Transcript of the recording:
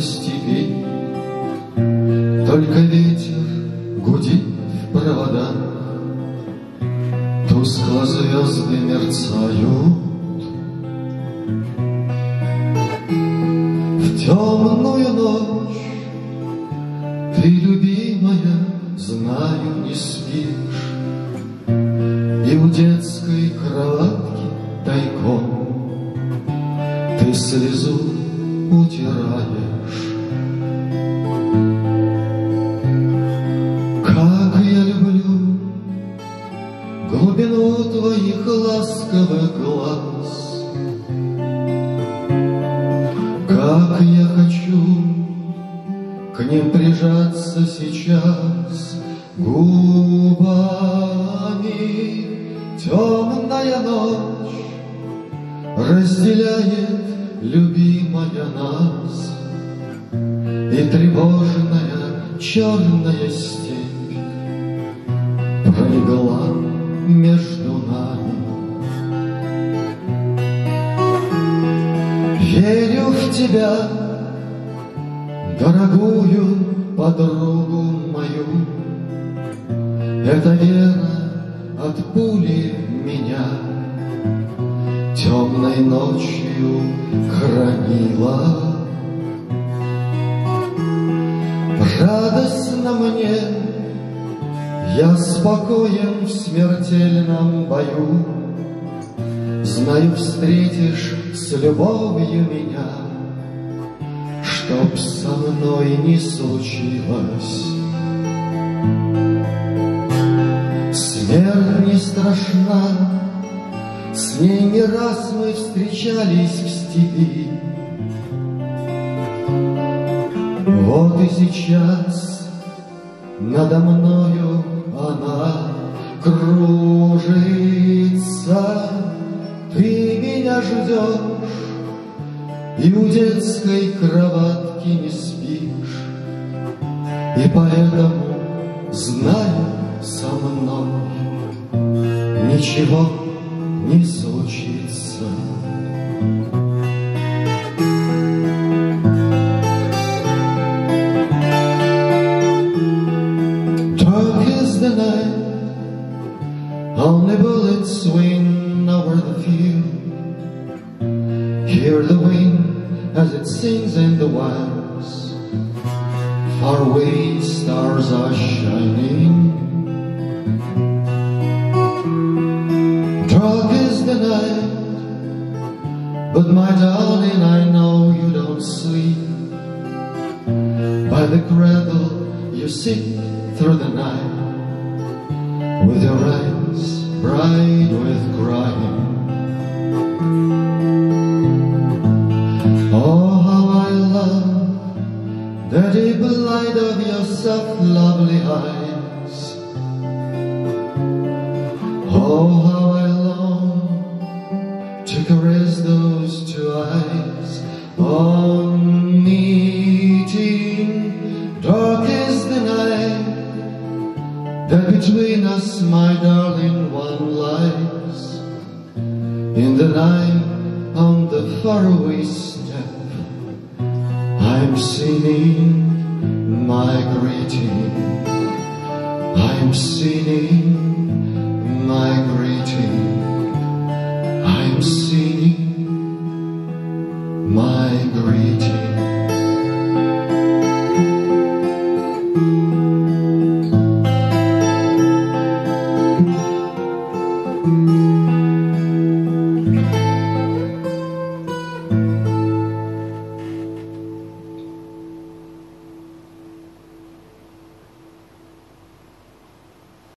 степи, Только ветер гудит в провода, Тускло звезды мерцают. В темную ночь ты, любимая, знаю, не спишь, И у детской кроватки тайком ты слезу утираешь. Твоих ласковых глаз, Как я хочу к ним прижаться сейчас губами. Темная ночь разделяет любимая нас, И тревожная черная степь пролегла между Верю в тебя, дорогую подругу мою, Эта вера от пули меня. Темной ночью хранила. Радостно мне, я спокоен в смертельном бою, Знаю, встретишь с любовью меня, Чтоб со мной не случилось. Смерть не страшна, с ней не раз мы встречались в степи. Вот и сейчас надо мною она кружится. Ты меня ждешь и у детской кроватки не спишь. И поэтому знаю со мной ничего не случится. The night, only bullets swing over the field. Hear the wind as it sings in the wilds. Far away stars are shining. Dark is the night, but my darling, I know you don't sleep. By the cradle you sit through the night, with your eyes bright with crying. Deep of your soft, lovely eyes. Oh, how I long to caress those two eyes on meeting. Dark is the night that between us, my darling, one lies. In the night on the faraway step, I'm singing my greeting. I'm singing